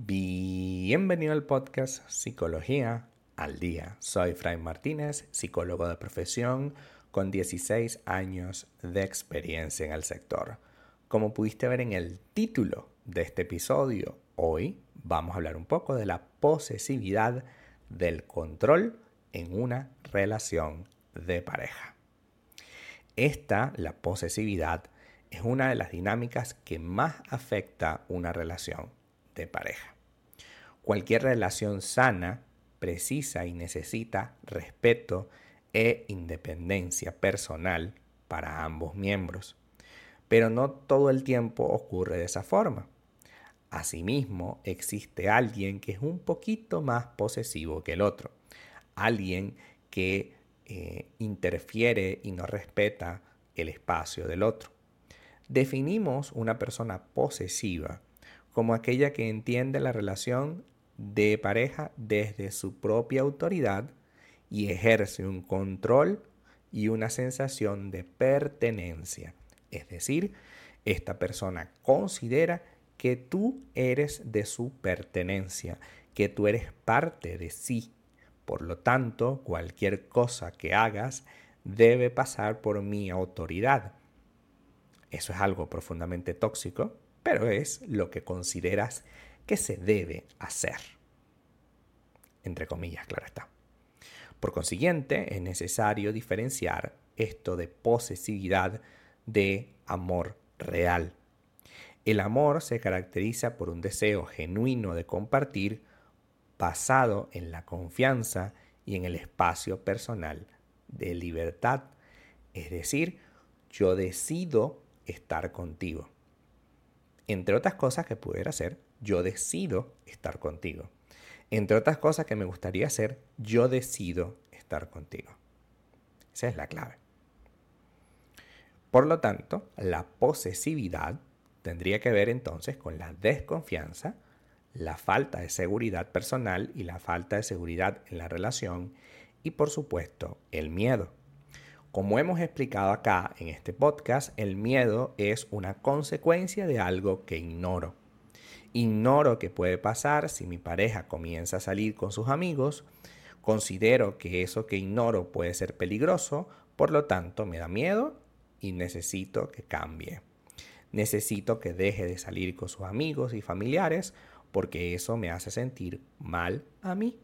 Bienvenido al podcast Psicología al Día. Soy Fray Martínez, psicólogo de profesión con 16 años de experiencia en el sector. Como pudiste ver en el título de este episodio, hoy vamos a hablar un poco de la posesividad del control en una relación de pareja. Esta, la posesividad, es una de las dinámicas que más afecta una relación pareja. Cualquier relación sana precisa y necesita respeto e independencia personal para ambos miembros. Pero no todo el tiempo ocurre de esa forma. Asimismo, existe alguien que es un poquito más posesivo que el otro. Alguien que eh, interfiere y no respeta el espacio del otro. Definimos una persona posesiva como aquella que entiende la relación de pareja desde su propia autoridad y ejerce un control y una sensación de pertenencia. Es decir, esta persona considera que tú eres de su pertenencia, que tú eres parte de sí. Por lo tanto, cualquier cosa que hagas debe pasar por mi autoridad. Eso es algo profundamente tóxico, pero es lo que consideras que se debe hacer. Entre comillas, claro está. Por consiguiente, es necesario diferenciar esto de posesividad de amor real. El amor se caracteriza por un deseo genuino de compartir basado en la confianza y en el espacio personal de libertad. Es decir, yo decido estar contigo. Entre otras cosas que pudiera hacer, yo decido estar contigo. Entre otras cosas que me gustaría hacer, yo decido estar contigo. Esa es la clave. Por lo tanto, la posesividad tendría que ver entonces con la desconfianza, la falta de seguridad personal y la falta de seguridad en la relación y por supuesto el miedo. Como hemos explicado acá en este podcast, el miedo es una consecuencia de algo que ignoro. Ignoro qué puede pasar si mi pareja comienza a salir con sus amigos, considero que eso que ignoro puede ser peligroso, por lo tanto me da miedo y necesito que cambie. Necesito que deje de salir con sus amigos y familiares porque eso me hace sentir mal a mí.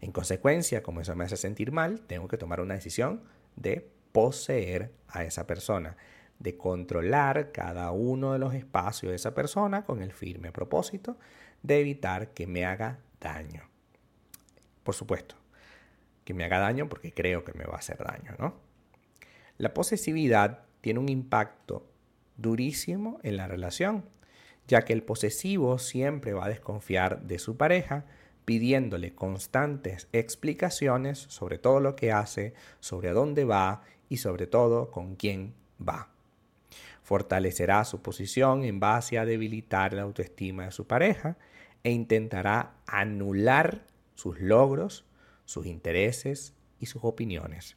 En consecuencia, como eso me hace sentir mal, tengo que tomar una decisión de poseer a esa persona, de controlar cada uno de los espacios de esa persona con el firme propósito de evitar que me haga daño. Por supuesto, que me haga daño porque creo que me va a hacer daño, ¿no? La posesividad tiene un impacto durísimo en la relación, ya que el posesivo siempre va a desconfiar de su pareja, pidiéndole constantes explicaciones sobre todo lo que hace, sobre a dónde va y sobre todo con quién va. Fortalecerá su posición en base a debilitar la autoestima de su pareja e intentará anular sus logros, sus intereses y sus opiniones.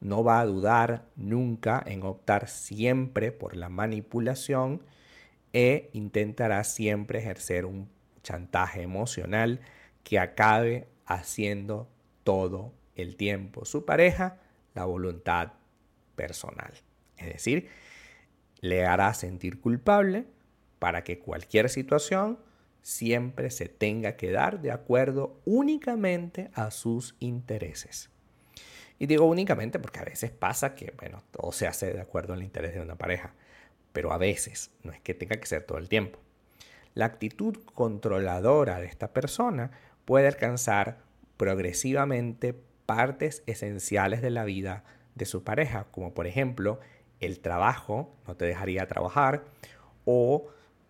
No va a dudar nunca en optar siempre por la manipulación e intentará siempre ejercer un chantaje emocional que acabe haciendo todo el tiempo su pareja la voluntad personal. Es decir, le hará sentir culpable para que cualquier situación siempre se tenga que dar de acuerdo únicamente a sus intereses. Y digo únicamente porque a veces pasa que, bueno, todo se hace de acuerdo al interés de una pareja, pero a veces no es que tenga que ser todo el tiempo. La actitud controladora de esta persona puede alcanzar progresivamente partes esenciales de la vida de su pareja, como por ejemplo el trabajo, no te dejaría trabajar, o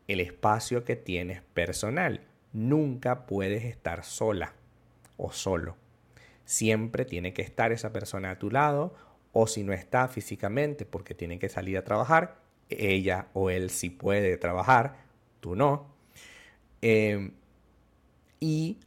el espacio que tienes personal. Nunca puedes estar sola o solo. Siempre tiene que estar esa persona a tu lado o si no está físicamente porque tiene que salir a trabajar, ella o él sí puede trabajar, tú no. Eh, y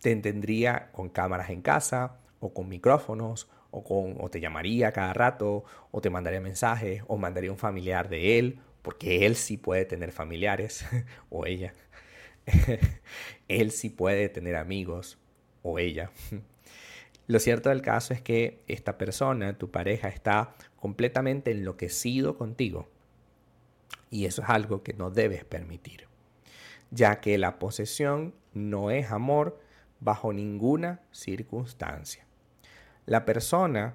te tendría con cámaras en casa o con micrófonos o, con, o te llamaría cada rato o te mandaría mensajes o mandaría un familiar de él porque él sí puede tener familiares o ella. él sí puede tener amigos o ella. Lo cierto del caso es que esta persona, tu pareja, está completamente enloquecido contigo. Y eso es algo que no debes permitir, ya que la posesión no es amor bajo ninguna circunstancia. La persona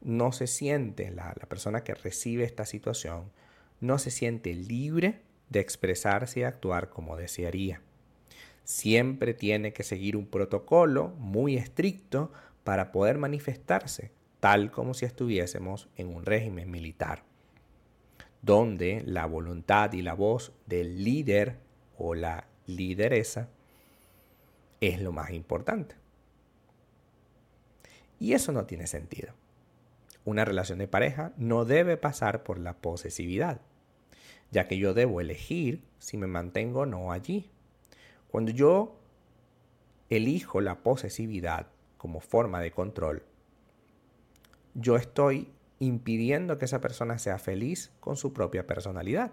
no se siente, la, la persona que recibe esta situación, no se siente libre de expresarse y actuar como desearía. Siempre tiene que seguir un protocolo muy estricto para poder manifestarse, tal como si estuviésemos en un régimen militar, donde la voluntad y la voz del líder o la lideresa es lo más importante. Y eso no tiene sentido. Una relación de pareja no debe pasar por la posesividad, ya que yo debo elegir si me mantengo o no allí. Cuando yo elijo la posesividad como forma de control, yo estoy impidiendo que esa persona sea feliz con su propia personalidad.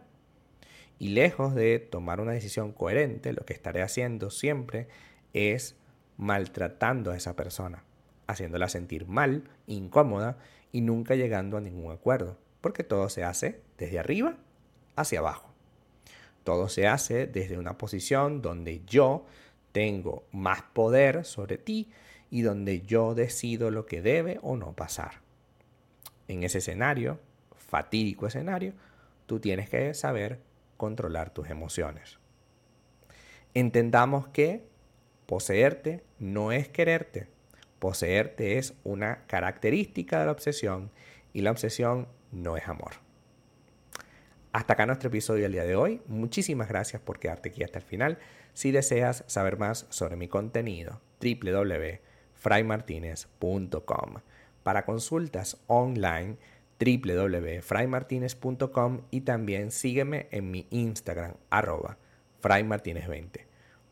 Y lejos de tomar una decisión coherente, lo que estaré haciendo siempre es maltratando a esa persona, haciéndola sentir mal, incómoda y nunca llegando a ningún acuerdo, porque todo se hace desde arriba hacia abajo. Todo se hace desde una posición donde yo tengo más poder sobre ti y donde yo decido lo que debe o no pasar. En ese escenario, fatídico escenario, tú tienes que saber controlar tus emociones. Entendamos que poseerte no es quererte. Poseerte es una característica de la obsesión y la obsesión no es amor. Hasta acá nuestro episodio del día de hoy. Muchísimas gracias por quedarte aquí hasta el final. Si deseas saber más sobre mi contenido, www.fraymartinez.com. Para consultas online, www.fraymartinez.com y también sígueme en mi Instagram, arroba fraymartinez20.